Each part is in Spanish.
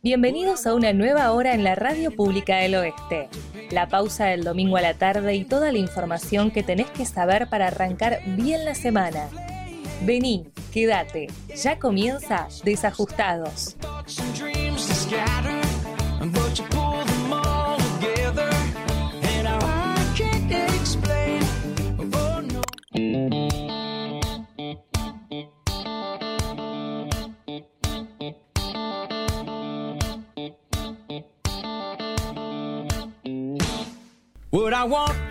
Bienvenidos a una nueva hora en la Radio Pública del Oeste. La pausa del domingo a la tarde y toda la información que tenés que saber para arrancar bien la semana. Vení, quédate, ya comienza Desajustados.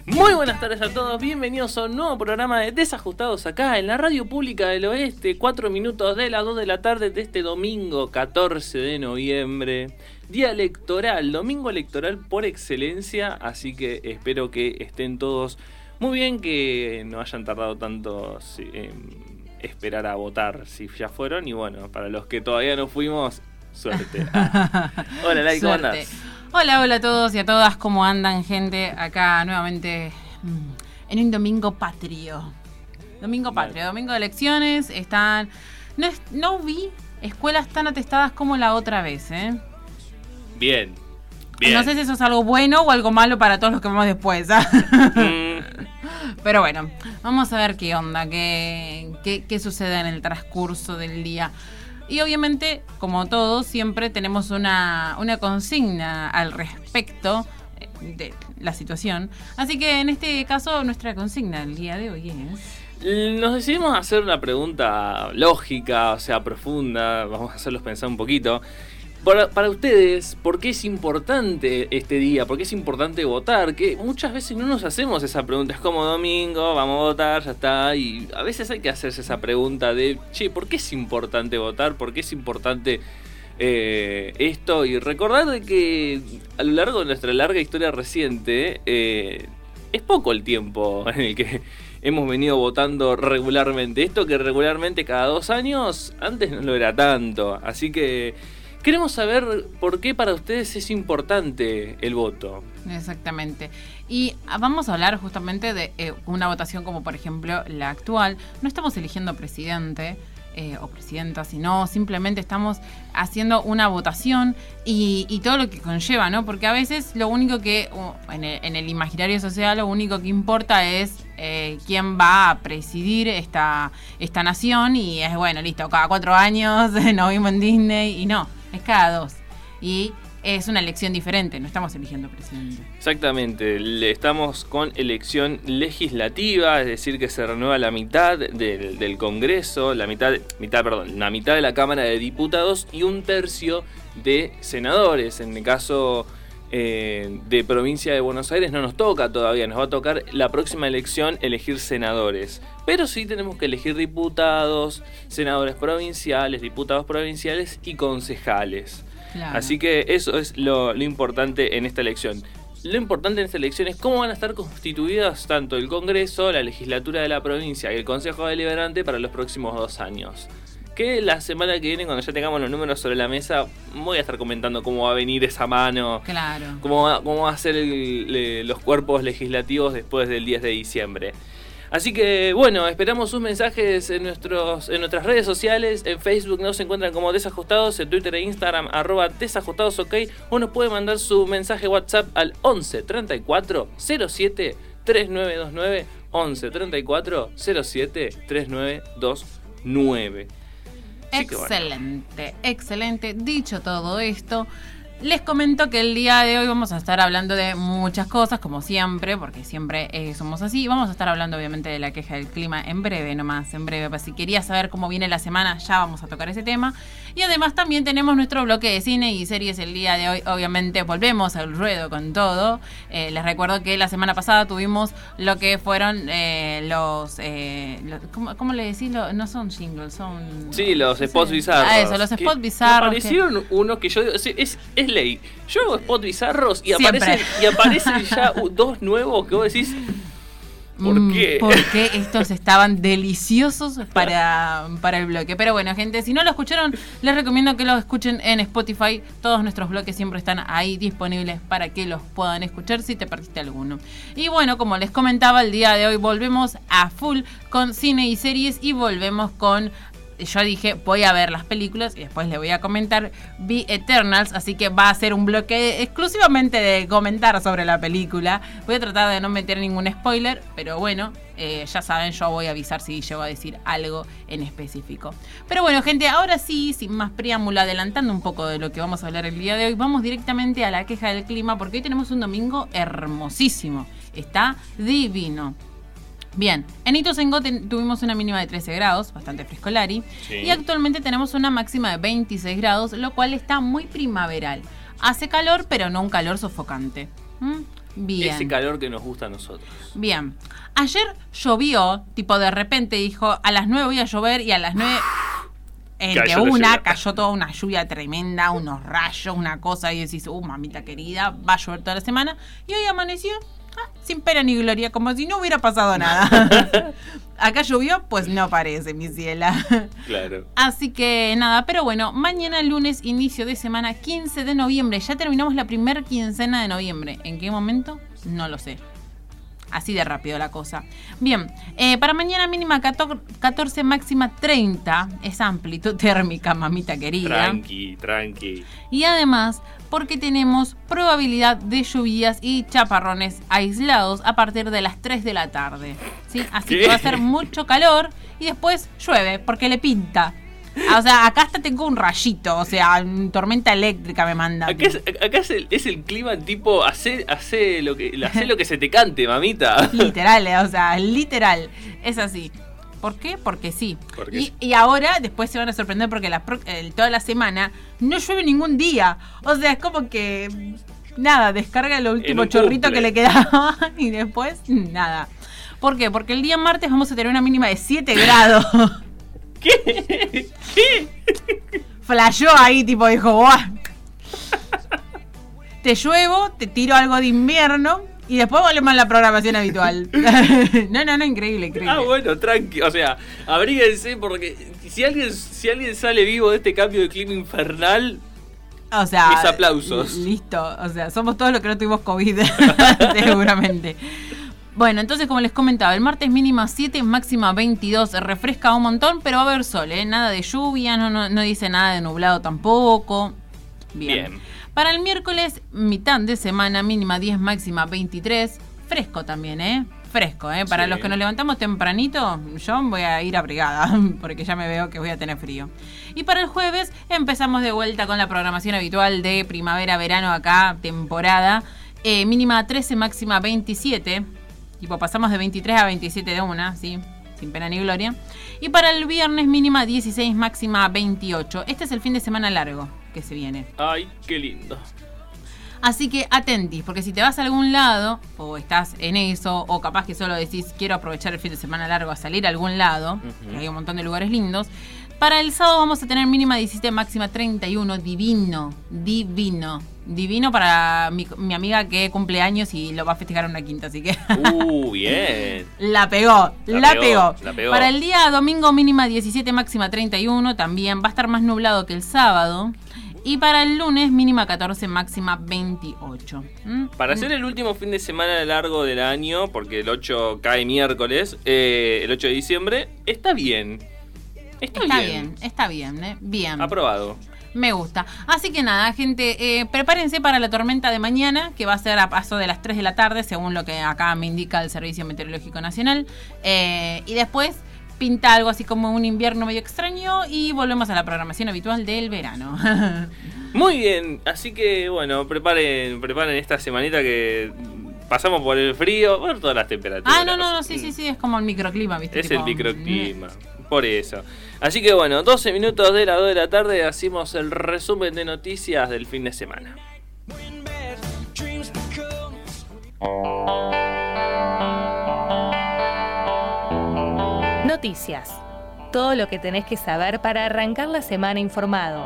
Muy buenas tardes a todos, bienvenidos a un nuevo programa de Desajustados acá en la Radio Pública del Oeste, 4 minutos de las 2 de la tarde de este domingo 14 de noviembre, día electoral, domingo electoral por excelencia, así que espero que estén todos muy bien, que no hayan tardado tanto en esperar a votar si ya fueron y bueno, para los que todavía no fuimos, suerte. Hola, Lai, ¿cómo andás? Hola, hola a todos y a todas, ¿cómo andan, gente? Acá nuevamente mm, en un domingo patrio. Domingo patrio, domingo de elecciones. Están. No, no vi escuelas tan atestadas como la otra vez, ¿eh? Bien. Bien. No sé si eso es algo bueno o algo malo para todos los que vamos después. Mm, Pero bueno, vamos a ver qué onda, qué, qué, qué sucede en el transcurso del día. Y obviamente, como todos, siempre tenemos una, una consigna al respecto eh, de la situación. Así que en este caso, nuestra consigna el día de hoy es... Nos decidimos hacer una pregunta lógica, o sea, profunda, vamos a hacerlos pensar un poquito. Para, ustedes, ¿por qué es importante este día? ¿Por qué es importante votar? Que muchas veces no nos hacemos esa pregunta. Es como domingo, vamos a votar, ya está. Y a veces hay que hacerse esa pregunta de, che, ¿por qué es importante votar? ¿Por qué es importante eh, esto? Y recordar de que a lo largo de nuestra larga historia reciente, eh, es poco el tiempo en el que hemos venido votando regularmente. Esto que regularmente cada dos años, antes no lo era tanto. Así que... Queremos saber por qué para ustedes es importante el voto. Exactamente. Y vamos a hablar justamente de eh, una votación como por ejemplo la actual. No estamos eligiendo presidente. Eh, o presidenta, sino simplemente estamos haciendo una votación y, y, todo lo que conlleva, ¿no? Porque a veces lo único que, en, el, en, el, imaginario social, lo único que importa es eh, quién va a presidir esta, esta nación y es, bueno, listo, cada cuatro años nos vimos en Disney y no, es cada dos. Y es una elección diferente, no estamos eligiendo presidente. Exactamente, estamos con elección legislativa, es decir, que se renueva la mitad del, del, Congreso, la mitad, mitad, perdón, la mitad de la Cámara de Diputados y un tercio de senadores. En el caso eh, de provincia de Buenos Aires no nos toca todavía, nos va a tocar la próxima elección elegir senadores. Pero sí tenemos que elegir diputados, senadores provinciales, diputados provinciales y concejales. Claro. Así que eso es lo, lo, importante en esta elección. Lo importante en esta elección es cómo van a estar constituidas tanto el Congreso, la legislatura de la provincia y el Consejo Deliberante para los próximos dos años. Que la semana que viene, cuando ya tengamos los números sobre la mesa, voy a estar comentando cómo va a venir esa mano. Claro. Cómo va, cómo va a ser el, le, los cuerpos legislativos después del 10 de diciembre. Así que bueno, esperamos sus mensajes en, nuestros, en nuestras redes sociales. En Facebook nos encuentran como Desajustados, en Twitter e Instagram arroba Desajustados OK. O nos puede mandar su mensaje WhatsApp al 11 34 07 3929. 11 34 07 3929. Excelente, excelente. Dicho todo esto, les comento que el día de hoy vamos a estar hablando de muchas cosas, como siempre, porque siempre eh, somos así. Vamos a estar hablando obviamente de la queja del clima en breve nomás, en breve. Pues si querías saber cómo viene la semana, ya vamos a tocar ese tema. Y además también tenemos nuestro bloque de cine y series el día de hoy. Obviamente volvemos al ruedo con todo. Eh, les recuerdo que la semana pasada tuvimos lo que fueron eh, los, los... ¿cómo, ¿cómo, le decís? No son jingles, son... Sí, los spots bizarros. Ah, eso, los spots bizarros. Aparecieron que... unos que yo... Es, es, es ley. Yo hago spots bizarros y aparecen, y aparecen ya dos nuevos que vos decís. ¿Por Mm, qué? Porque estos estaban deliciosos para, para el bloque. Pero bueno, gente, si no lo escucharon, les recomiendo que lo escuchen en Spotify. Todos nuestros bloques siempre están ahí disponibles para que los puedan escuchar si te perdiste alguno. Y bueno, como les comentaba, el día de hoy volvemos a full con cine y series y volvemos con yo dije, voy a ver las películas y después le voy a comentar Vi Eternals, así que va a ser un bloque exclusivamente de comentar sobre la película. Voy a tratar de no meter ningún spoiler, pero bueno, eh, ya saben, yo voy a avisar si llego a decir algo en específico. Pero bueno, gente, ahora sí, sin más preámbulo, adelantando un poco de lo que vamos a hablar el día de hoy, vamos directamente a la queja del clima, porque hoy tenemos un domingo hermosísimo. Está divino. Bien, en Ituzaingó tuvimos una mínima de 13 grados, bastante frescolari, Sí. y actualmente tenemos una máxima de 26 grados, lo cual está muy primaveral. Hace calor, pero no un calor sofocante. ¿Mm? Bien. Ese calor que nos gusta a nosotros. Bien. Ayer llovió, tipo de repente dijo, a las 9 voy a llover y a las 9... Entre Cayó una cayó toda una lluvia tremenda, unos rayos, una cosa, y decís, uh, mamita querida, va a llover toda la semana. Y hoy amaneció sin pena ni gloria, como si no hubiera pasado nada. Acá llovió, pues no parece, mi ciela. Claro. Así que nada, pero bueno, mañana lunes, inicio de semana, 15 de noviembre. Ya terminamos la primer quincena de noviembre. ¿En qué momento? No lo sé. Así de rápido la cosa. Bien, eh, para mañana mínima 14, 14, máxima 30. Es amplitud térmica, mamita querida. Tranqui, tranqui. Y además, porque tenemos probabilidad de lluvias y chaparrones aislados a partir de las 3 de la tarde. ¿sí? Así ¿Qué? que va a ser mucho calor y después llueve, porque le pinta. Ah, O sea, acá hasta tengo un rayito, o sea, tormenta eléctrica me manda. Acá, es, acá es, el, es el clima tipo, hace, hace, lo que, hace lo que se te cante, mamita. Literal, eh, o sea, literal. Es así. ¿Por qué? Porque sí. Porque y, sí. y ahora, después se van a sorprender porque la toda la semana no llueve ningún día. O sea, es como que. Nada, descarga el último chorrito que le quedaba y después nada. ¿Por qué? Porque el día martes vamos a tener una mínima de 7 grados. ¿Qué? ¿Qué? Flashó ahí, tipo, dijo, ¡buah! Te lluevo, te tiro algo de invierno y después volvemos a la programación habitual. no, no, no, increíble, increíble. Ah, bueno, tranqui. O sea, abríguense porque si alguien, si alguien sale vivo de este cambio de clima infernal, O sea, Mis aplausos. Listo, o sea, somos todos los que no tuvimos COVID, seguramente. Bueno, entonces como les comentaba, el martes mínima 7, máxima 22, refresca un montón, pero va a haber sol, ¿eh? Nada de lluvia, no, no, no dice nada de nublado tampoco. Bien. Bien. Para el miércoles, mitad de semana, mínima 10, máxima 23, fresco también, ¿eh? Fresco, ¿eh? Para Sí. los que nos levantamos tempranito, yo voy a ir abrigada, porque ya me veo que voy a tener frío. Y para el jueves empezamos de vuelta con la programación habitual de primavera-verano acá, temporada. Eh, mínima 13, máxima 27. Tipo, pasamos de 23 a 27 de una, ¿sí? Sin pena ni gloria. Y para el viernes mínima 16, máxima 28. Este es el fin de semana largo que se viene. ay, qué lindo. Así que atentis, porque si te vas a algún lado, o estás en eso, o capaz que solo decís quiero aprovechar el fin de semana largo a salir a algún lado, que hay un montón de lugares lindos. Para el sábado vamos a tener mínima 17, máxima 31, divino, divino. Divino para mi, mi amiga que cumple años y lo va a festejar en una quinta, así que Uh, bien. la pegó, La la, pegó, pegó, la pegó. Para el día domingo mínima 17, máxima 31, también va a estar más nublado que el sábado. Y para el lunes mínima 14, máxima 28. ¿Mm? Para hacer el último fin de semana largo del año, porque el 8 cae miércoles, eh, el 8 de diciembre, está bien. Está, Está bien. bien, está bien, ¿eh? Bien. Aprobado. Me gusta. Así que nada, gente, eh, prepárense para la tormenta de mañana, que va a ser a paso de las 3 de la tarde, según lo que acá me indica el Servicio Meteorológico Nacional. Eh, y después pinta algo así como un invierno medio extraño y volvemos a la programación habitual del verano. Muy bien, así que bueno, preparen, preparen esta semanita que pasamos por el frío, por todas las temperaturas. ah, no, no, no, sí, sí, sí, es como el microclima, ¿viste? Es Tipo, el microclima, por eso. Así que bueno, 12 minutos de las 2 de la tarde hacemos el resumen de noticias del fin de semana. Noticias. Todo lo que tenés que saber para arrancar la semana informado.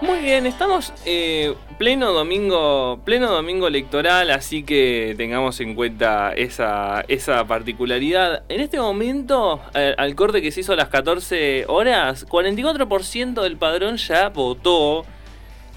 Muy bien, estamos eh, pleno domingo, pleno domingo electoral, así que tengamos en cuenta esa, esa particularidad. En este momento, al corte que se hizo a las 14 horas, 44% del padrón ya votó,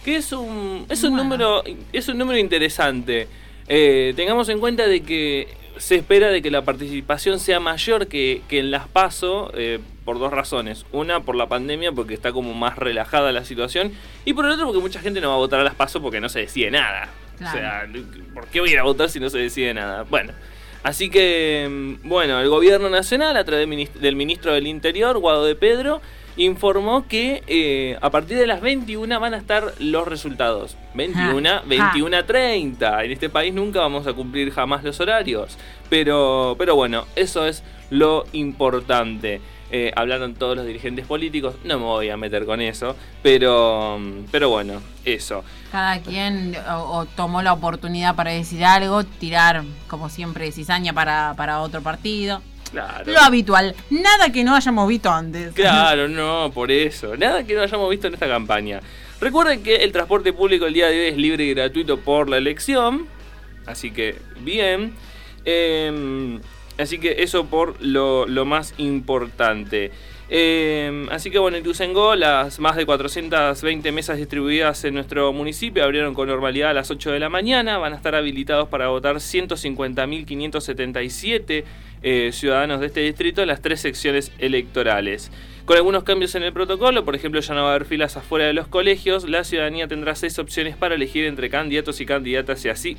que es un, es un número, es un número interesante. Eh, tengamos en cuenta de que se espera de que la participación sea mayor que, que en las PASO eh, por dos razones. Una, por la pandemia, porque está como más relajada la situación. Y por el otro, porque mucha gente no va a votar a las PASO porque no se decide nada. O sea, ¿por qué voy a ir a votar si no se decide nada? Bueno. Así que, mm, bueno, el gobierno nacional, a través del ministro del Interior, Guado de Pedro, informó que eh, a partir de las 21 van a estar los resultados. 21, 21 30. En este país nunca vamos a cumplir jamás los horarios. Pero, pero bueno, eso es lo importante. Eh, hablaron todos los dirigentes políticos, no me voy a meter con eso, pero, pero bueno, eso. Cada quien o, tomó la oportunidad para decir algo, tirar, como siempre, cizaña para, para otro partido. Lo habitual. Nada que no hayamos visto antes. Claro, no, por eso. Nada que no hayamos visto en esta campaña. Recuerden que el transporte público el día de hoy es libre y gratuito por la elección. Así que, bien. Em, así que eso por lo, lo más importante. Eh, así que bueno, en Tusengo las más de 420 mesas distribuidas en nuestro municipio abrieron con normalidad a las 8 de la mañana. Van a estar habilitados para votar 150.577 eh, ciudadanos de este distrito en las tres secciones electorales. Con algunos cambios en el protocolo, por ejemplo, ya no va a haber filas afuera de los colegios, la ciudadanía tendrá seis opciones para elegir entre candidatos y candidatas y así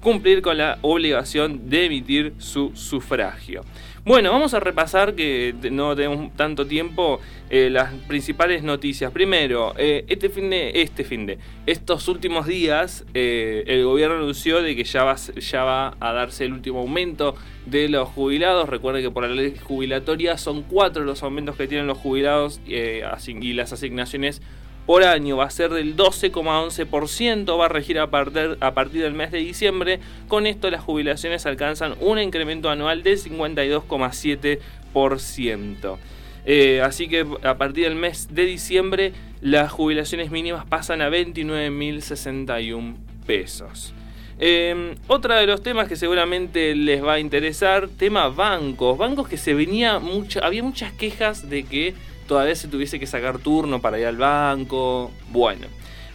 cumplir con la obligación de emitir su sufragio. Bueno, vamos a repasar que no tenemos tanto tiempo eh, las principales noticias. Primero, eh, este fin de, este fin de, estos últimos días, eh, el gobierno anunció de que ya va, ya va a darse el último aumento de los jubilados. Recuerden que por la ley jubilatoria son cuatro los aumentos que tienen los jubilados y las asignaciones por año va a ser del 12,11%, va a regir a partir, a partir del mes de diciembre. Con esto las jubilaciones alcanzan un incremento anual del 52,7%. Eh, así que a partir del mes de diciembre las jubilaciones mínimas pasan a 29.061 pesos. Eh, otra de los temas que seguramente les va a interesar, tema bancos. Bancos que se venía mucho, había muchas quejas de que todavía se tuviese que sacar turno para ir al banco. Bueno,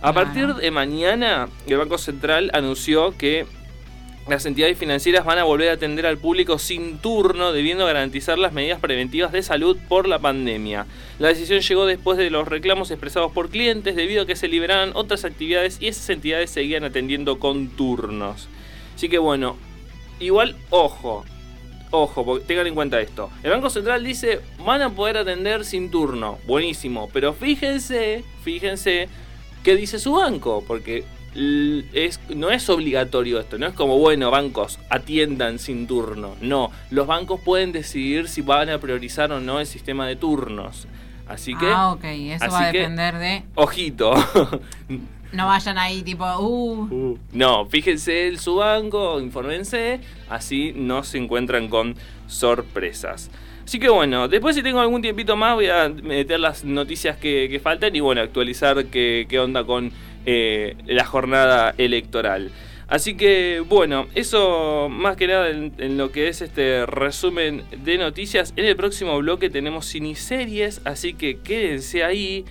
a partir de mañana el Banco Central anunció que las entidades financieras van a volver a atender al público sin turno, debiendo garantizar las medidas preventivas de salud por la pandemia. La decisión llegó después de los reclamos expresados por clientes debido a que se liberaran otras actividades y esas entidades seguían atendiendo con turnos. Así que bueno, igual ojo, ojo, porque tengan en cuenta esto. El Banco Central dice, van a poder atender sin turno. Buenísimo. Pero fíjense, fíjense qué dice su banco. Porque es, no es obligatorio esto. No es como, bueno, bancos, atiendan sin turno. No, los bancos pueden decidir si van a priorizar o no el sistema de turnos. Así que... Ah, ok. Eso va a depender de... Ojito. No vayan ahí tipo, uh. uh. No, fíjense en su banco, infórmense, así no se encuentran con sorpresas. Así que bueno, después si tengo algún tiempito más voy a meter las noticias que, faltan y bueno, actualizar qué, onda con eh, la jornada electoral. Así que bueno, eso más que nada en, lo que es este resumen de noticias. En el próximo bloque tenemos ciniseries, así que quédense ahí.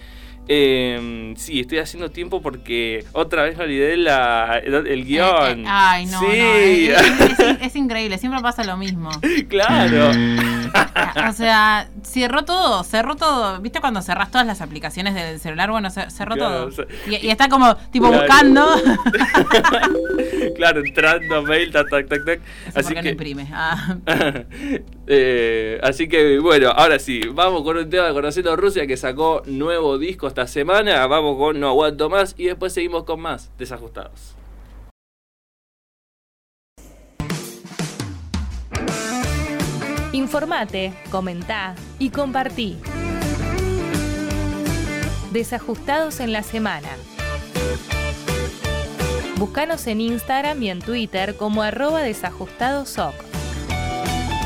Eh, sí, estoy haciendo tiempo porque otra vez me olvidé la, el, guion. Eh, eh, ay, no, sí. es, increíble, siempre pasa lo mismo. Claro. o sea, cerró todo, cerró todo. ¿Viste cuando cerrás todas las aplicaciones del celular? Bueno, cerró todo. y, está como, tipo, buscando. claro, entrando, mail, tac, tac, tac, tac. así que, no imprime. Ah. eh, así que, bueno, ahora sí, vamos con un tema de Conociendo Rusia que sacó nuevo disco esta semana. Vamos con No Aguanto Más y después seguimos con más Desajustados. Informate, comentá y compartí. Desajustados en la semana. Búscanos en Instagram y en Twitter como arroba desajustadosoc.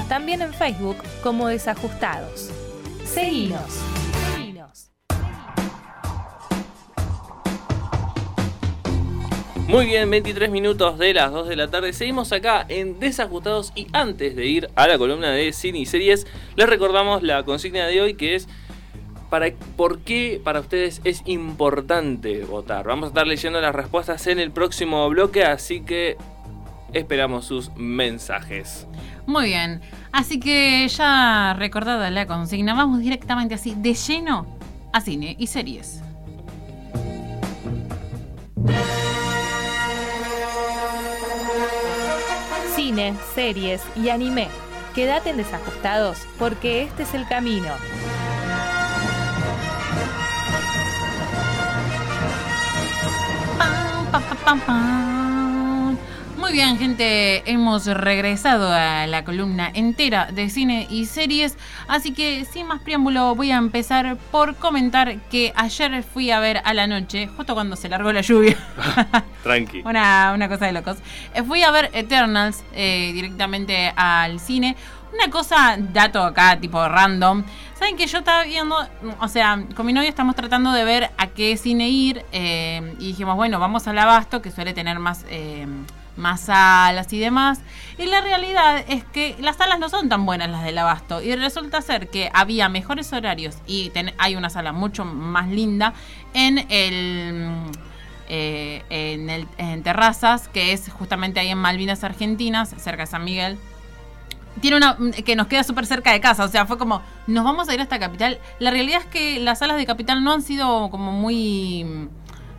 También en Facebook como Desajustados. Seguinos. Muy bien, 23 minutos de las 2 de la tarde. Seguimos acá en Desajustados y antes de ir a la columna de cine y series, les recordamos la consigna de hoy que es para, ¿por qué para ustedes es importante votar? Vamos a estar leyendo las respuestas en el próximo bloque, así que esperamos sus mensajes. Muy bien, así que ya recordada la consigna, vamos directamente así, de lleno, a cine y series. Series y anime. Quédate en desajustados porque este es el camino. Muy bien, gente, hemos regresado a la columna entera de cine y series, así que sin más preámbulo voy a empezar por comentar que ayer fui a ver a la noche, justo cuando se largó la lluvia. Tranqui. una, una cosa de locos. Eh, fui a ver Eternals eh, directamente al cine. Una cosa, dato acá, tipo random. Saben que yo estaba viendo, o sea, con mi novio estamos tratando de ver a qué cine ir eh, y dijimos, bueno, vamos al Abasto, que suele tener más, eh, más salas y demás. Y la realidad es que las salas no son tan buenas las del Abasto y resulta ser que había mejores horarios y hay una sala mucho más linda en el... Eh, en, el, en Terrazas, que es justamente ahí en Malvinas Argentinas, cerca de San Miguel, tiene una que nos queda súper cerca de casa. O sea, fue como, nos vamos a ir a esta capital. La realidad es que las salas de capital no han sido como muy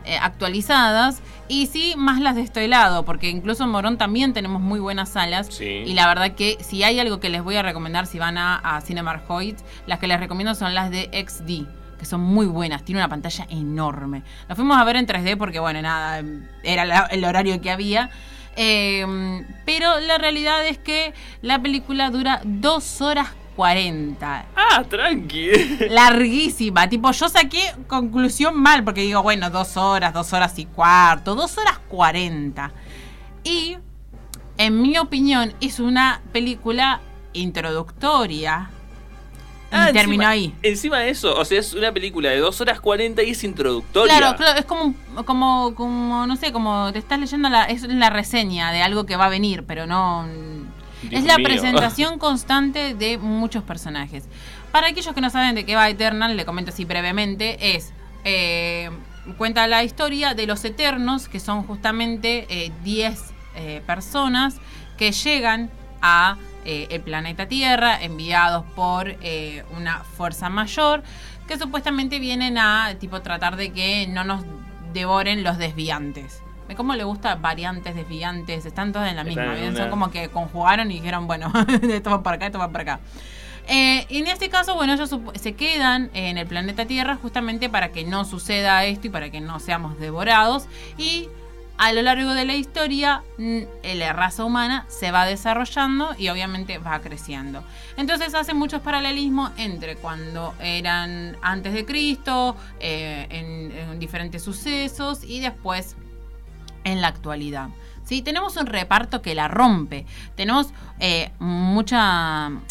eh, actualizadas. Y sí, más las de este lado, porque incluso en Morón también tenemos muy buenas salas. Y la verdad que si hay algo que les voy a recomendar si van a, a Cinemark Hoyt, las que les recomiendo son las de XD que son muy buenas, tiene una pantalla enorme. Las fuimos a ver en 3D porque, bueno, nada, era el horario que había. Em, pero la realidad es que la película dura 2 horas 40. Ah, tranqui. Larguísima. Tipo, yo saqué conclusión mal porque digo, bueno, 2 horas, 2 horas y cuarto, 2 horas 40. Y, en mi opinión, es una película introductoria Ah, terminó ahí. Encima de eso, o sea, es una película de 2 horas 40 y es introductoria. Claro, claro, es como, como, como, no sé, como te estás leyendo la, es la reseña de algo que va a venir, pero no... es la presentación constante de muchos personajes. Para aquellos que no saben de qué va Eternal, le comento así brevemente, es... Eh, cuenta la historia de los Eternos, que son justamente 10 eh, eh, personas que llegan a eh, el planeta Tierra, enviados por eh, una fuerza mayor, que supuestamente vienen a tipo tratar de que no nos devoren los desviantes. ¿Cómo le gusta variantes, desviantes? Están todos en la misma. Son como que conjugaron y dijeron, bueno, esto va para acá, esto va para acá. Eh, en este caso, bueno, ellos se quedan en el planeta Tierra justamente para que no suceda esto y para que no seamos devorados. Y a lo largo de la historia la raza humana se va desarrollando y obviamente va creciendo. Entonces hace muchos paralelismos entre cuando eran antes de Cristo, eh, en diferentes sucesos y después en la actualidad. ¿sí? Tenemos un reparto que la rompe. Tenemos eh,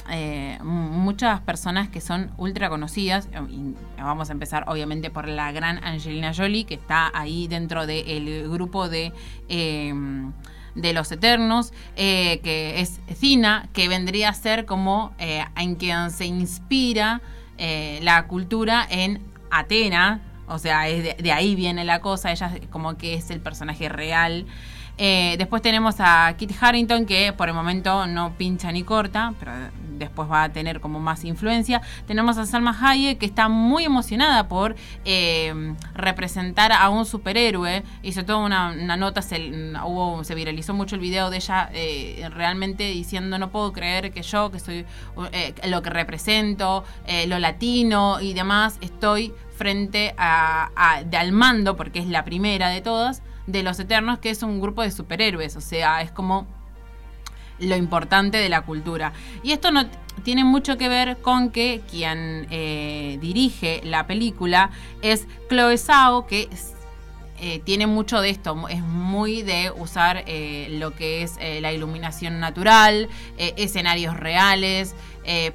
eh, muchas personas que son ultra conocidas. vamos a empezar obviamente por la gran Angelina Jolie, que está ahí dentro del grupo de... Em, de los Eternos, eh, que es Cina, que vendría a ser como en quien se inspira la cultura en Atena, o sea, de, ahí viene la cosa, ella como que es el personaje real eh, después tenemos a Kit Harrington, que por el momento no pincha ni corta, pero después va a tener como más influencia. Tenemos a Salma Hayek, que está muy emocionada por eh, representar a un superhéroe. Hizo toda una, nota, se, hubo, se viralizó mucho el video de ella eh, realmente diciendo no puedo creer que yo, que soy lo que represento, lo latino y demás, estoy frente a, al mando, porque es la primera de todas de los Eternos, que es un grupo de superhéroes, o sea, es como lo importante de la cultura. Y esto no tiene mucho que ver con que quien eh, dirige la película es Chloe Zhao, que eh, tiene mucho de esto, es muy de usar eh, lo que es la iluminación natural, escenarios reales,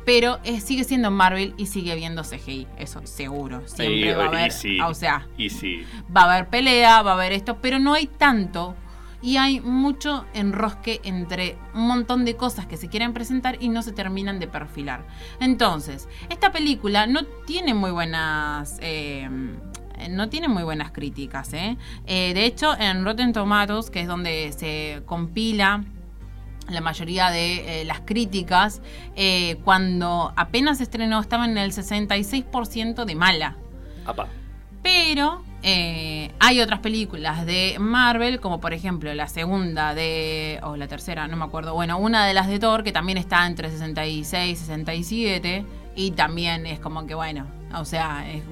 pero sigue siendo Marvel y sigue viendo CGI, eso seguro. Siempre va a haber, o sea, va a haber pelea, va a haber esto, pero no hay tanto y hay mucho enrosque entre un montón de cosas que se quieren presentar y no se terminan de perfilar. Entonces, esta película no tiene muy buenas eh, no tiene muy buenas críticas. ¿eh? ¿eh? de hecho, en Rotten Tomatoes, que es donde se compila la mayoría de eh, las críticas, cuando apenas estrenó estaba en el 66% de mala. Pero hay otras películas de Marvel, como por ejemplo la segunda de, o la tercera, no me acuerdo, bueno, una de las de Thor, que también está entre 66 y 67, y también es como que, bueno, o sea, es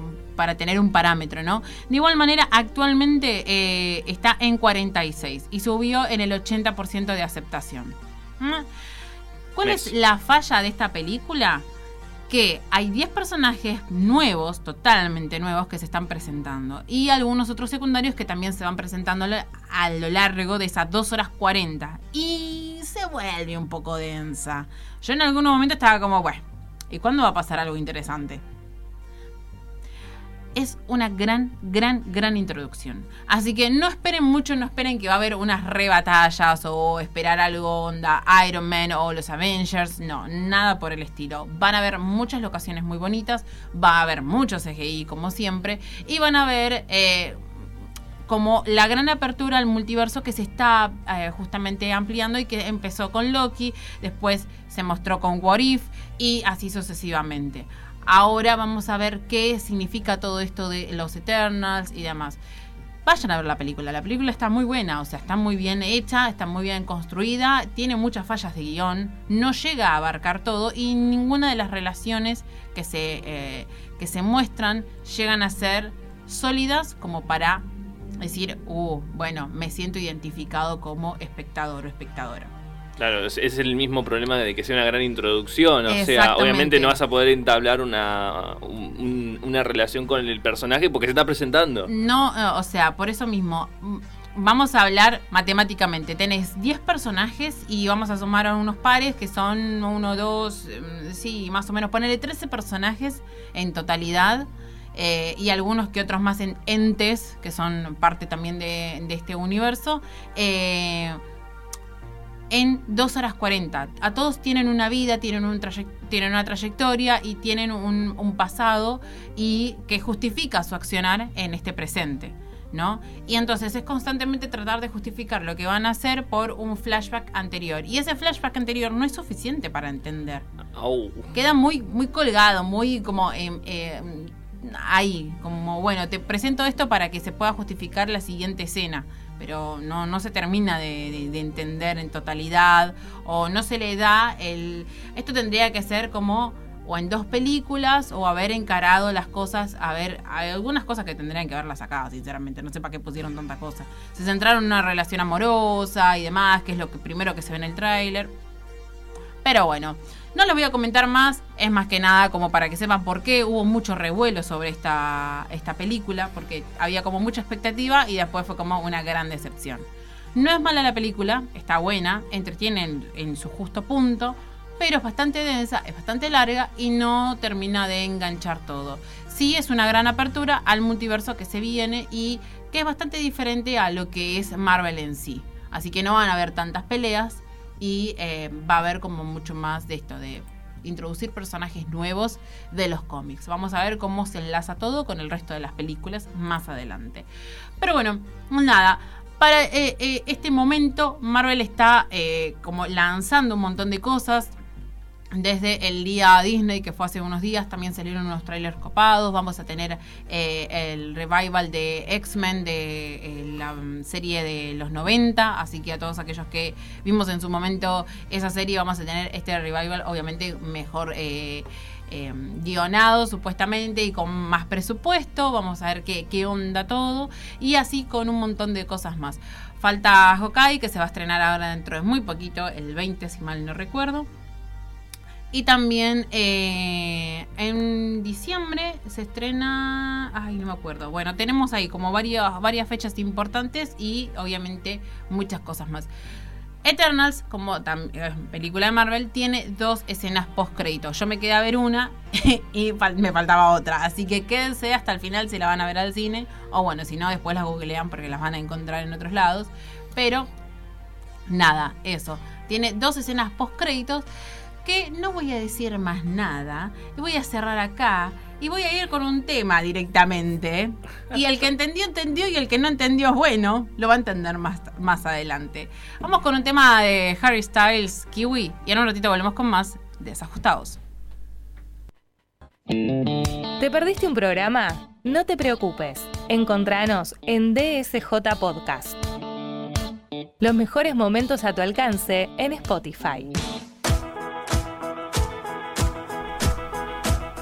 para tener un parámetro, ¿no? De igual manera, actualmente eh, está en 46 y subió en el 80% de aceptación. ¿Mm? ¿Cuál es la falla de esta película? que hay 10 personajes nuevos, totalmente nuevos, que se están presentando. Y algunos otros secundarios que también se van presentando a lo largo de esas 2 horas 40. Y se vuelve un poco densa. Yo en algún momento estaba como, bueno, ¿y cuándo va a pasar algo interesante? Es una gran, gran, gran introducción. Así que no esperen mucho, no esperen que va a haber unas rebatallas o esperar algo onda Iron Man o los Avengers. No, nada por el estilo. Van a haber muchas locaciones muy bonitas, va a haber muchos CGI como siempre y van a ver... Eh, como la gran apertura al multiverso que se está eh, justamente ampliando y que empezó con Loki, después se mostró con What If y así sucesivamente. Ahora vamos a ver qué significa todo esto de los Eternals y demás. Vayan a ver la película. La película está muy buena, o sea, está muy bien hecha, está muy bien construida, tiene muchas fallas de guion, no llega a abarcar todo y ninguna de las relaciones que se, eh, que se muestran llegan a ser sólidas como para decir, uh, bueno, me siento identificado como espectador o espectadora. Claro, es, el mismo problema de que sea una gran introducción. O sea, obviamente no vas a poder entablar una, una relación con el personaje porque se está presentando. No, eh, o sea, por eso mismo. Mm, vamos a hablar matemáticamente. Tenés 10 personajes y vamos a sumar a unos pares que son 1, 2, mm, sí, más o menos. Ponerle 13 personajes en totalidad. Eh, y algunos que otros más en entes, que son parte también de, de este universo. Eh, en 2 horas 40. A todos tienen una vida, tienen, un tienen una trayectoria y tienen un, pasado y que justifica su accionar en este presente. ¿No? Y entonces es constantemente tratar de justificar lo que van a hacer por un flashback anterior. Y ese flashback anterior no es suficiente para entender. Queda muy, muy colgado, muy como em, em, ahí, como bueno, te presento esto para que se pueda justificar la siguiente escena pero no, no se termina de, entender en totalidad o no se le da el... Esto tendría que ser como o en dos películas o haber encarado las cosas, a ver, hay algunas cosas que tendrían que verlas acá, sinceramente, no sé para qué pusieron tanta cosa. Se centraron en una relación amorosa y demás, que es lo que primero que se ve en el tráiler. Pero bueno, no les voy a comentar más, es más que nada como para que sepan por qué hubo mucho revuelo sobre esta, esta película, porque había como mucha expectativa y después fue como una gran decepción. No es mala la película, está buena, entretiene en, su justo punto, pero es bastante densa, es bastante larga y no termina de enganchar todo. Sí es una gran apertura al multiverso que se viene y que es bastante diferente a lo que es Marvel en sí. Así que no van a haber tantas peleas, y eh, va a haber como mucho más de esto, de introducir personajes nuevos de los cómics. Vamos a ver cómo se enlaza todo con el resto de las películas más adelante. Pero bueno, nada. Para eh, eh, este momento, Marvel está como lanzando un montón de cosas desde el día Disney, que fue hace unos días, también salieron unos trailers copados. Vamos a tener eh, el revival de X-Men de eh, la serie de los 90. Así que a todos aquellos que vimos en su momento esa serie, vamos a tener este revival, obviamente mejor. Eh, guionado supuestamente y con más presupuesto. Vamos a ver qué, qué onda todo. Y así con un montón de cosas más. Falta Hawkeye, que se va a estrenar ahora dentro de muy poquito, el 20 si mal no recuerdo. Y también eh, en diciembre se estrena. Ay, no me acuerdo. Bueno, tenemos ahí como varias, varias fechas importantes y obviamente muchas cosas más. Eternals, como eh, película de Marvel, tiene dos escenas post crédito. Yo me quedé a ver una y me faltaba otra. Así que quédense hasta el final si la van a ver al cine. O bueno, si no, después las googlean porque las van a encontrar en otros lados. Pero nada, eso. Tiene dos escenas post créditos que no voy a decir más nada. Y voy a cerrar acá y voy a ir con un tema directamente. Y el que entendió, entendió, y el que no entendió, bueno, lo va a entender más, más adelante. Vamos con un tema de Harry Styles, Kiwi, y en un ratito volvemos con más desajustados. ¿Te perdiste un programa? No te preocupes. Encontranos en DSJ Podcast. Los mejores momentos a tu alcance en Spotify.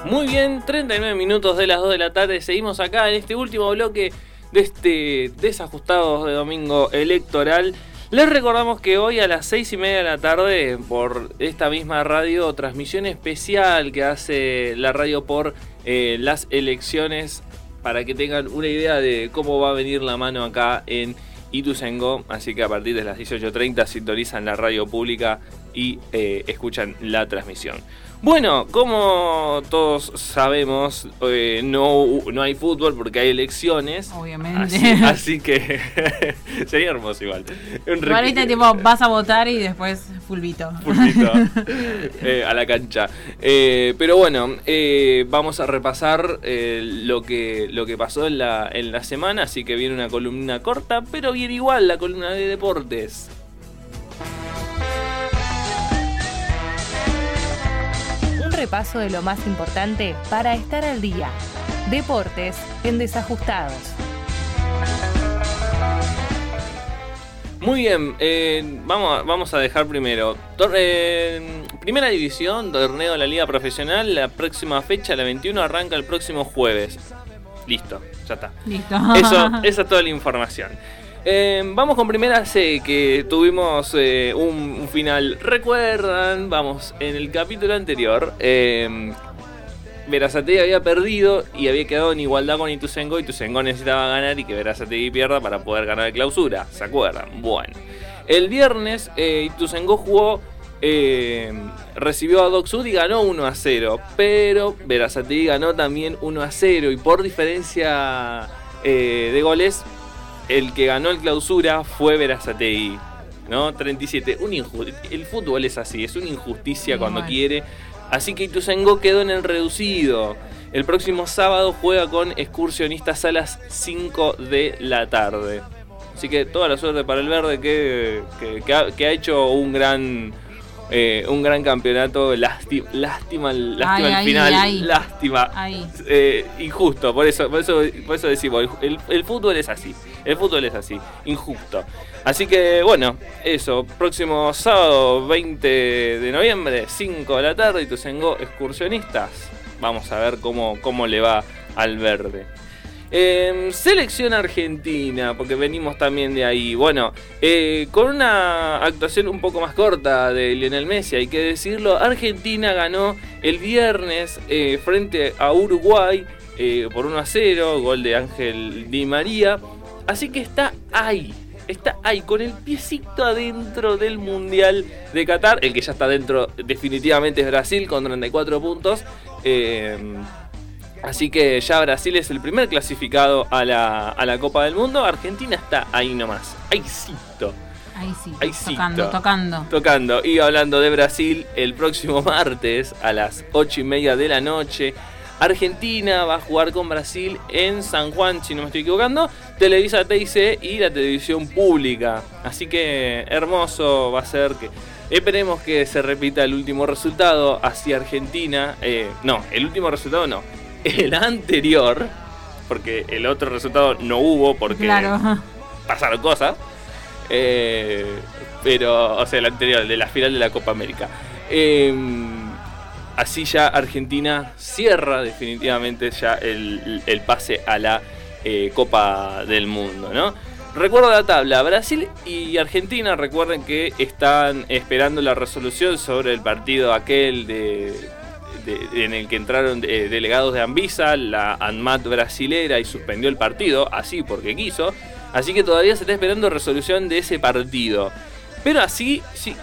Muy bien, 39 minutos de las 2 de la tarde. Seguimos acá en este último bloque de este desajustados de domingo electoral. Les recordamos que hoy a las 6 y media de la tarde, por esta misma radio, transmisión especial que hace la radio por eh, las elecciones, para que tengan una idea de cómo va a venir la mano acá en Ituzengo. Así que a partir de las 18.30 sintonizan la radio pública y eh, escuchan la transmisión. Bueno, como todos sabemos, eh, no, no hay fútbol porque hay elecciones. Obviamente. Así, que sería hermoso igual. Ahorita tipo vas a votar y después fulvito. Fulvito. Eh, a la cancha. Eh, pero bueno, vamos a repasar lo, que, lo que pasó en la, en la semana. Así que viene una columna corta, pero viene igual la columna de deportes. Repaso de lo más importante para estar al día. Deportes en Desajustados. Muy bien, eh, vamos, vamos a dejar primero. Eh, primera división, torneo de la Liga Profesional, la próxima fecha, la 21, arranca el próximo jueves. Listo, ya está. Listo. Eso, esa es toda la información. Em, vamos con primera C, que tuvimos eh, un, final. ¿Recuerdan? Vamos, en el capítulo anterior, eh, había perdido y había quedado en igualdad con Ituzengo. Ituzengo necesitaba ganar y que Verazategui pierda para poder ganar la clausura. ¿Se acuerdan? Bueno, el viernes eh, Ituzengo jugó. Em, recibió a Doc Sud y ganó 1 a 0. Pero Verazategui ganó también 1 a 0. Y por diferencia eh, de goles el que ganó el clausura fue Verazategui. ¿no? 37. Un el fútbol es así, es una injusticia cuando quiere. Así que Ituzaingó quedó en el reducido. El próximo sábado juega con excursionistas a las 5 de la tarde. Así que toda la suerte para el verde que, que, ha, hecho un gran eh, un gran campeonato. Lástima, lástima, lástima el final. Lástima. Eh, injusto, por eso, por eso, por eso decimos, el fútbol es así. El fútbol es así, injusto. Así que bueno, eso, próximo sábado 20 de noviembre, 5 de la tarde, y Ituzengo excursionistas. Vamos a ver cómo, cómo le va al verde. Em, selección argentina, porque venimos también de ahí. Bueno, eh, con una actuación un poco más corta de Lionel Messi, hay que decirlo. Argentina ganó el viernes eh, frente a Uruguay eh, por 1 a 0, gol de Ángel Di María. Así que está ahí, está ahí, con el piecito adentro del Mundial de Qatar. El que ya está dentro definitivamente es Brasil con 34 puntos. Eh, así que ya Brasil es el primer clasificado a la, Copa del Mundo. Argentina está ahí nomás, ahí Ahí sí, tocando, tocando. Tocando. Y hablando de Brasil, el próximo martes a las 8 y media de la noche Argentina va a jugar con Brasil en San Juan, si no me estoy equivocando, Televisa TIC y la televisión pública. Así que hermoso va a ser que... Esperemos que se repita el último resultado hacia Argentina. Eh, no, el último resultado no. El anterior, porque el otro resultado no hubo porque pasaron cosas. Eh, pero, o sea, el anterior, de la final de la Copa América. Eh, así ya Argentina cierra definitivamente ya el, pase a la eh, Copa del Mundo, ¿no? Recuerdo la tabla, Brasil y Argentina recuerden que están esperando la resolución sobre el partido aquel de, en el que entraron eh, delegados de Anvisa, la ANMAT brasilera y suspendió el partido, así porque quiso. Así que todavía se está esperando resolución de ese partido. Pero así,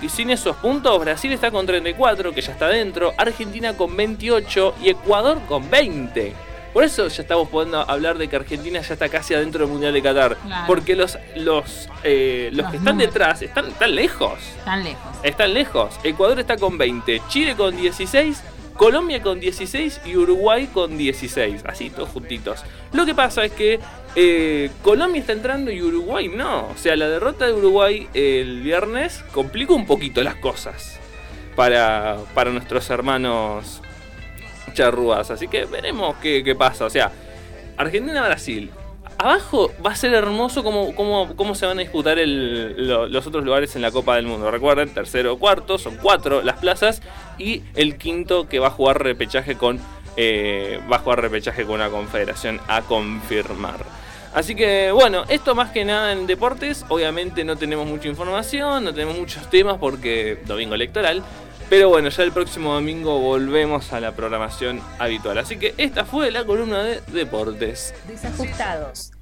sin esos puntos, Brasil está con 34, que ya está dentro, Argentina con 28 y Ecuador con 20. Por eso ya estamos pudiendo hablar de que Argentina ya está casi adentro del Mundial de Qatar. Porque los, los, eh, los, que están detrás están tan lejos. Están lejos. Están lejos. Ecuador está con 20, Chile con 16, Colombia con 16 y Uruguay con 16. Así, todos juntitos. Lo que pasa es que eh, Colombia está entrando y Uruguay no. O sea, la derrota de Uruguay el viernes complica un poquito las cosas para, para nuestros hermanos charrúas. Así que veremos qué, pasa. O sea, Argentina-Brasil. Abajo va a ser hermoso cómo, cómo, cómo se van a disputar los otros lugares en la Copa del Mundo. Recuerden, tercero cuarto, son cuatro las plazas. Y el quinto que va a jugar repechaje con. Eh, va a jugar repechaje con una confederación a confirmar. Así que bueno, esto más que nada en deportes, obviamente no tenemos mucha información, no tenemos muchos temas porque domingo electoral, pero bueno, ya el próximo domingo volvemos a la programación habitual. Así que esta fue la columna de deportes. Desajustados.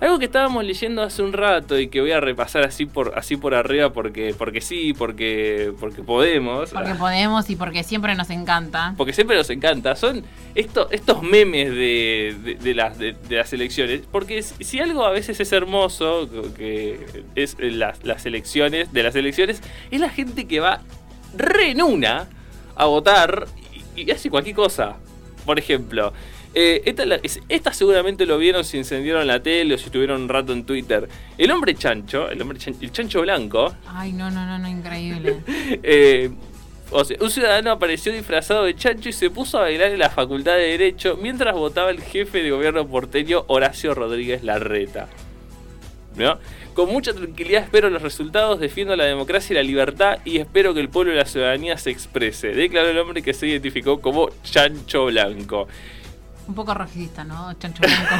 Algo que estábamos leyendo hace un rato y que voy a repasar así por así por arriba porque porque sí, porque porque podemos. Porque podemos y porque siempre nos encanta. Porque siempre nos encanta. Son estos estos memes de, de, las de, las elecciones. Porque si algo a veces es hermoso, que es las, las elecciones, de las elecciones, es la gente que va re en una a votar y, y hace cualquier cosa. Por ejemplo, eh, esta, seguramente lo vieron si encendieron la tele o si estuvieron un rato en Twitter. El hombre chancho, el hombre el chancho blanco. Ay, no, no, no, no, increíble. Eh, o sea, un ciudadano apareció disfrazado de chancho y se puso a bailar en la Facultad de Derecho mientras votaba el jefe de gobierno porteño Horacio Rodríguez Larreta. ¿No? Con mucha tranquilidad espero los resultados, defiendo la democracia y la libertad y espero que el pueblo y la ciudadanía se exprese, declaró el hombre que se identificó como Chancho Blanco. Un poco rojista, ¿no? Chancho blanco.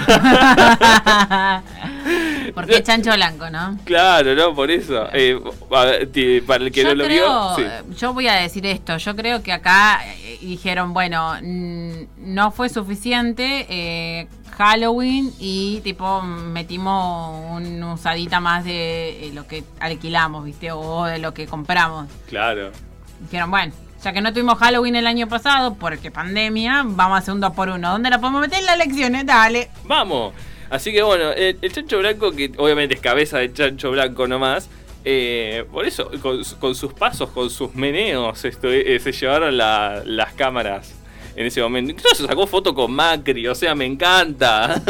Porque chancho blanco, ¿no? Claro, ¿no? Por eso. Eh, para el que no lo vio. Eh, yo voy a decir esto. Yo creo que acá eh, dijeron, bueno, no fue suficiente Halloween y tipo metimos una usadita más de lo que alquilamos, ¿viste? O de lo que compramos. Claro. Dijeron, bueno ya que no tuvimos Halloween el año pasado, porque pandemia, vamos a hacer un 2 por 1 ¿Dónde la podemos meter en las elecciones? Dale. Vamos. Así que bueno, el, chancho blanco, que obviamente es cabeza de chancho blanco nomás, eh, por eso, con, sus pasos, con sus meneos, esto, eh, se llevaron las cámaras en ese momento. Incluso se sacó foto con Macri, o sea, me encanta.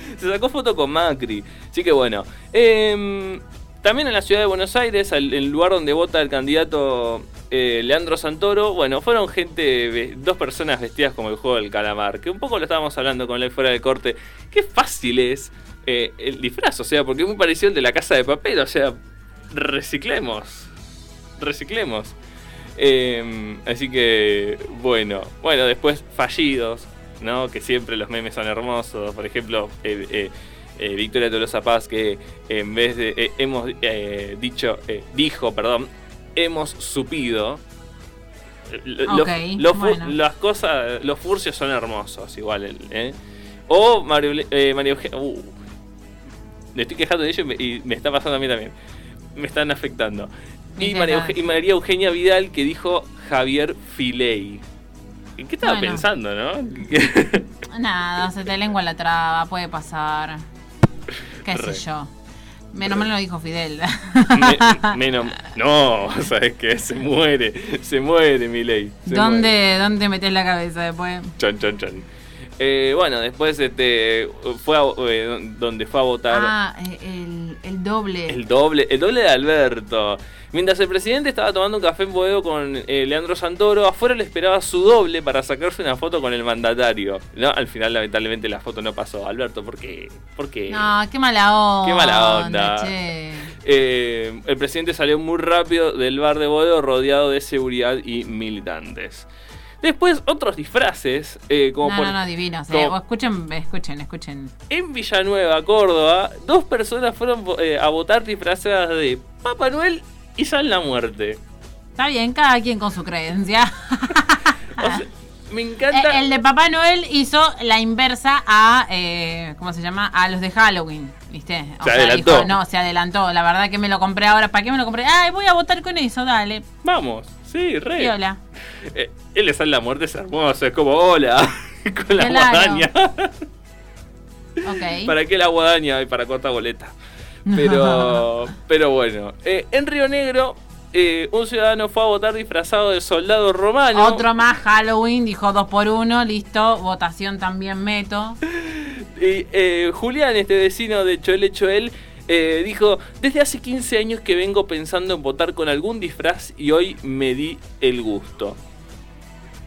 se sacó foto con Macri. Así que bueno. Em, también en la ciudad de Buenos Aires, el lugar donde vota el candidato eh, Leandro Santoro, bueno, fueron gente, dos personas vestidas como el juego del calamar, que un poco lo estábamos hablando con la fuera de corte. Qué fácil es eh, el disfraz, o sea, porque es muy parecido al de la casa de papel, o sea, reciclemos, reciclemos. Em, así que, bueno, bueno, después fallidos, ¿no? Que siempre los memes son hermosos, por ejemplo, eh, Victoria Tolosa Paz, que en vez de, hemos dicho, dijo, perdón, hemos supido. Las cosas, los furcios son hermosos, igual. ¿eh? O Mario, eh, María Eugenia. Uh, me estoy quejando de ellos y me, está pasando a mí también. Me están afectando. Y María, Eugenia Vidal que dijo Javier Filey. ¿Qué estaba pensando, no? Nada, se te lengua la traba, puede pasar. ¿Qué sé yo? Menos mal lo dijo Fidel. menos. No, sabes que se muere, se muere mi ley. ¿Dónde, ¿Dónde metes la cabeza después? Chan, chan, chan. Eh, bueno, después este, fue a, eh, donde fue a votar. Ah, el, el doble. El doble, el doble de Alberto. Mientras el presidente estaba tomando un café en Boedo con eh, Leandro Santoro, afuera le esperaba su doble para sacarse una foto con el mandatario. No, al final lamentablemente la foto no pasó. Alberto, ¿por qué? ¿Por qué? No, qué mala onda. Qué mala onda. Eh, el presidente salió muy rápido del bar de Boedo rodeado de seguridad y militantes. Después otros disfraces, eh, como no, por... no, no, divinos. Eh. Escuchen, escuchen, escuchen. En Villanueva, Córdoba, dos personas fueron eh, a votar disfrazadas de Papá Noel y San la Muerte. Está bien, cada quien con su creencia. me encanta. El, de Papá Noel hizo la inversa a, eh, ¿cómo se llama? A los de Halloween, ¿viste? O se adelantó. no, se adelantó. La verdad que me lo compré ahora. ¿Para qué me lo compré? Ay, voy a votar con eso, dale. Vamos, sí, re. hola. Eh, él la muerte, es hermoso, es como hola, con la guadaña. ¿Para qué la guadaña? Para cortar boleta. Pero, pero bueno, eh, en Río Negro eh, un ciudadano fue a votar disfrazado de soldado romano. Otro más Halloween, dijo dos por uno, listo, votación también meto. Y eh, Julián, este vecino de Choel Choel, eh, dijo, desde hace 15 años que vengo pensando en votar con algún disfraz y hoy me di el gusto.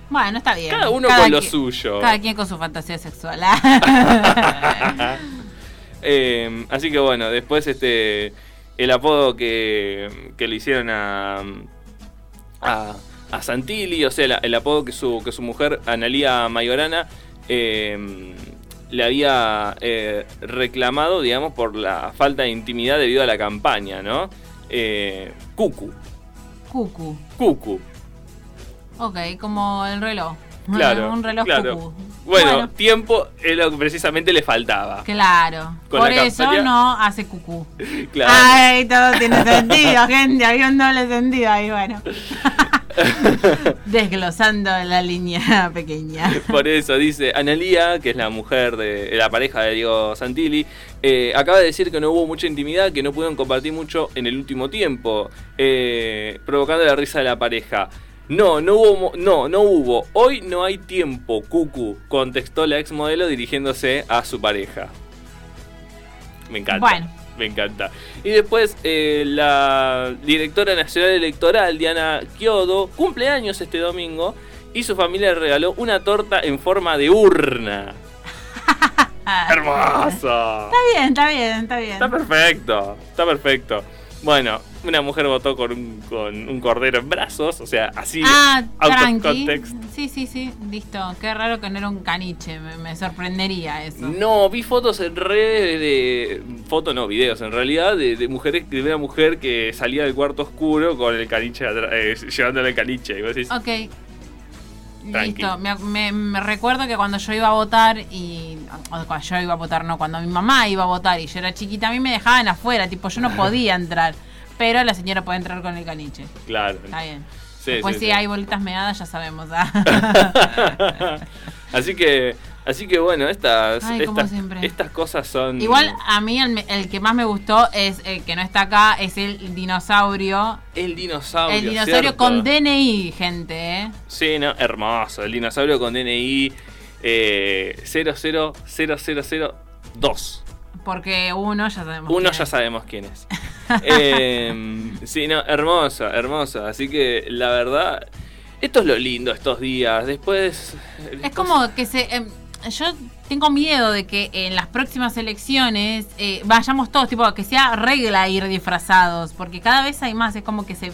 Bueno, está bien. Cada uno con lo suyo. Cada quien con su fantasía sexual. así que bueno, después este el apodo que, que le hicieron a, a, a Santilli, o sea, el apodo que su, que su mujer, Analía Mayorana, eh, le había eh, reclamado, digamos, por la falta de intimidad debido a la campaña, ¿no? Eh, Cucu. Cucu. Cucu. Ok, como el reloj. Claro. Un reloj claro. Bueno, tiempo es lo que precisamente le faltaba. Claro. Por eso no hace cucú. Claro. Ay, todo tiene sentido, gente. Había un doble sentido ahí, bueno. Desglosando la línea pequeña. Por eso dice Analía, que es la mujer de la pareja de Diego Santilli, eh, acaba de decir que no hubo mucha intimidad, que no pudieron compartir mucho en el último tiempo, eh, provocando la risa de la pareja. No, no hubo, no, no hubo. Hoy no hay tiempo, Cucu, contestó la ex modelo dirigiéndose a su pareja. Me encanta. Bueno. Me encanta. Y después eh, la directora nacional electoral, Diana Chiodo, cumple años este domingo y su familia le regaló una torta en forma de urna. ¡Hermosa! Está bien, está bien, está bien. Está perfecto, está perfecto. Bueno, una mujer votó con un, con un cordero en brazos, o sea, así. Ah, tranqui. Sí, sí, sí, listo. Qué raro que no era un caniche, me, sorprendería eso. No, vi fotos en redes de. Fotos no, videos en realidad, de, mujeres, de una mujer que salía del cuarto oscuro con el caniche, eh, llevándole el caniche. Y vos decís, ok. Listo, me, me, recuerdo que cuando yo iba a votar y. Cuando yo iba a votar, no, cuando mi mamá iba a votar y yo era chiquita, a mí me dejaban afuera, tipo, yo no podía entrar. Pero la señora puede entrar con el caniche. Claro. Está bien. Después, si hay bolitas meadas, ya sabemos. ¿ah? Así que Así que bueno, estas, estas, cosas son... Igual a mí el, que más me gustó es el que no está acá, es el dinosaurio. El dinosaurio. El dinosaurio con DNI, gente. ¿eh? Sí, no, hermoso. El dinosaurio con DNI eh, 000002. Porque uno ya sabemos. Uno ya sabemos quién es. eh, sí, no, hermosa, hermosa. Así que la verdad, esto es lo lindo estos días. Después... Es como que se... Em, yo tengo miedo de que en las próximas elecciones eh, vayamos todos, tipo, que sea regla ir disfrazados, porque cada vez hay más, es como que se,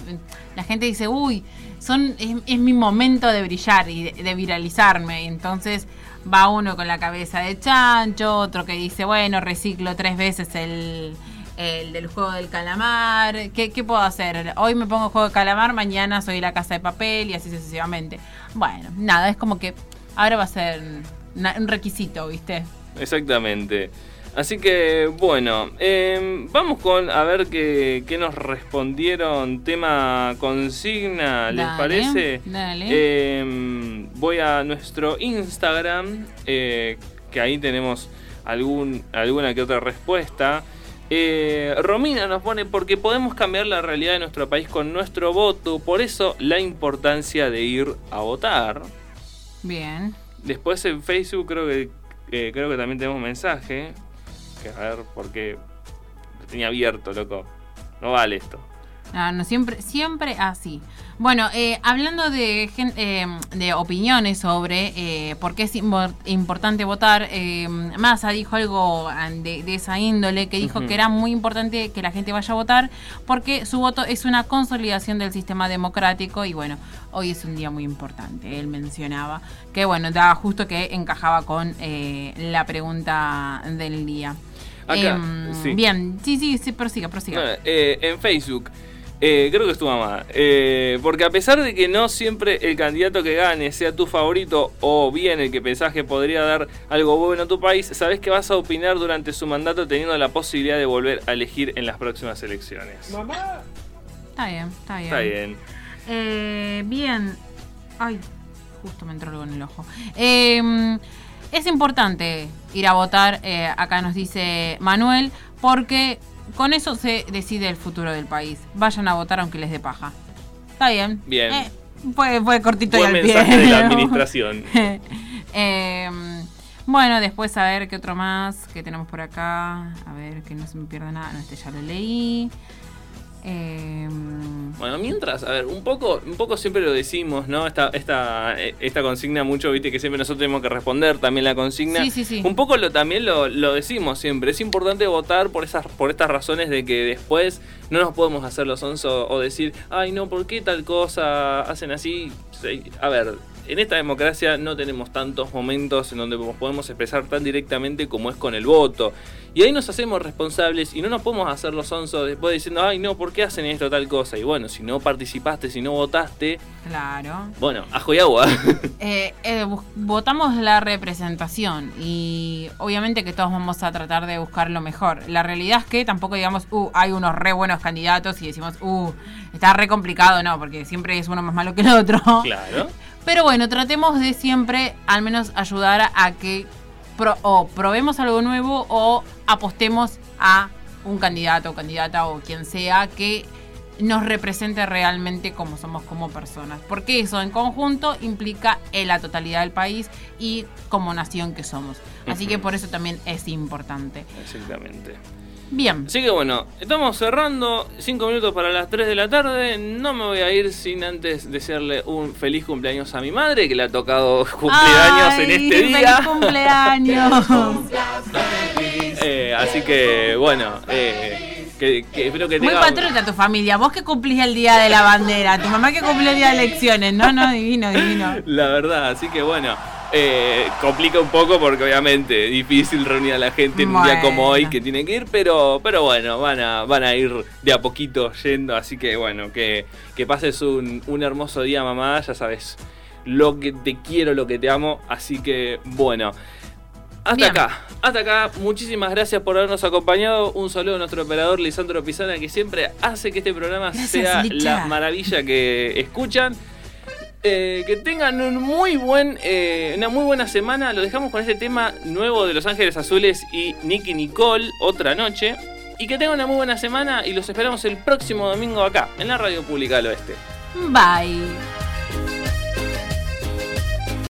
la gente dice, uy, son, es, mi momento de brillar y de, viralizarme, entonces va uno con la cabeza de chancho, otro que dice, bueno, reciclo tres veces el, el del juego del calamar, ¿Qué, ¿qué, puedo hacer? Hoy me pongo juego de calamar, mañana soy la casa de papel y así sucesivamente. Bueno, nada, es como que ahora va a ser un requisito, ¿viste? Exactamente. Así que bueno, em, vamos con a ver qué, nos respondieron tema consigna, ¿les parece? Dale. Em, voy a nuestro Instagram, eh, que ahí tenemos algún, alguna que otra respuesta. Eh, Romina nos pone porque podemos cambiar la realidad de nuestro país con nuestro voto, por eso la importancia de ir a votar. Bien. Después en Facebook creo que eh, creo que también tenemos un mensaje. Que a ver, porque lo tenía abierto, loco. No vale esto. Ah, no, siempre, siempre así. Bueno, eh, hablando de, eh, de opiniones sobre eh, por qué es importante votar, Massa dijo algo de, esa índole, que dijo que era muy importante que la gente vaya a votar porque su voto es una consolidación del sistema democrático y bueno, hoy es un día muy importante. Él mencionaba que bueno, daba justo que encajaba con la pregunta del día. Em, bien, sí, sí, sí, prosiga, prosiga. en Facebook. Eh, creo que es tu mamá. Eh, porque a pesar de que no siempre el candidato que gane sea tu favorito o bien el que pensás que podría dar algo bueno a tu país, sabes que vas a opinar durante su mandato teniendo la posibilidad de volver a elegir en las próximas elecciones. ¿Mamá? Está bien, está bien. Está bien. Eh, bien. Ay, justo me entró algo en el ojo. Em, es importante ir a votar, acá nos dice Manuel, porque con eso se decide el futuro del país. Vayan a votar aunque les dé paja. Está bien. Bien. Eh, fue, cortito y al mensaje de la administración. Em, bueno, después a ver qué otro más que tenemos por acá. A ver, que no se me pierda nada. No, este ya lo leí. Em, bueno, mientras, a ver, un poco, un poco siempre lo decimos, ¿no? Esta, esta, esta consigna mucho, viste, que siempre nosotros tenemos que responder también la consigna. Sí, sí, sí. Un poco lo, también lo, lo, decimos siempre. Es importante votar por esas, por estas razones de que después no nos podemos hacer los onzos o decir, ay no, ¿por qué tal cosa hacen así? A ver, en esta democracia no tenemos tantos momentos en donde nos podemos expresar tan directamente como es con el voto. Y ahí nos hacemos responsables y no nos podemos hacer los onzos después diciendo, ay no, ¿por qué hacen esto tal cosa? Y bueno, si no participaste, si no votaste. Claro. Bueno, ajo y agua. Eh, eh, votamos la representación y obviamente que todos vamos a tratar de buscar lo mejor. La realidad es que tampoco digamos, uh, hay unos re buenos candidatos y decimos, uh, está re complicado, no, porque siempre es uno más malo que el otro. Claro. Pero bueno, tratemos de siempre al menos ayudar a que o probemos algo nuevo o apostemos a un candidato o candidata o quien sea que nos represente realmente como somos como personas. Porque eso en conjunto implica en la totalidad del país y como nación que somos. Así que por eso también es importante. Exactamente. Bien. Así que bueno, estamos cerrando. Cinco minutos para las 3 de la tarde. No me voy a ir sin antes desearle un feliz cumpleaños a mi madre, que le ha tocado cumpleaños en este día. ¡Feliz cumpleaños! Eh, así que bueno, eh, que, espero que Muy patriota tu familia. Vos que cumplís el día de la bandera, tu mamá que cumplió el día de elecciones. No, no, divino, divino. La verdad, así que bueno. Eh, complica un poco porque obviamente es difícil reunir a la gente en un día como hoy que tiene que ir, pero, pero bueno, van a, van a ir de a poquito yendo, así que bueno, que, que pases un, un hermoso día mamá, ya sabes lo que te quiero, lo que te amo, así que bueno. Hasta acá, hasta acá. Muchísimas gracias por habernos acompañado. Un saludo a nuestro operador Lisandro Pizana, que siempre hace que este programa sea la maravilla que escuchan. Eh, que tengan un muy buen, eh, una muy buena semana. Lo dejamos con este tema nuevo de Los Ángeles Azules y Nicky Nicole, otra noche. Y que tengan una muy buena semana y los esperamos el próximo domingo acá, en la Radio Pública del Oeste. Bye.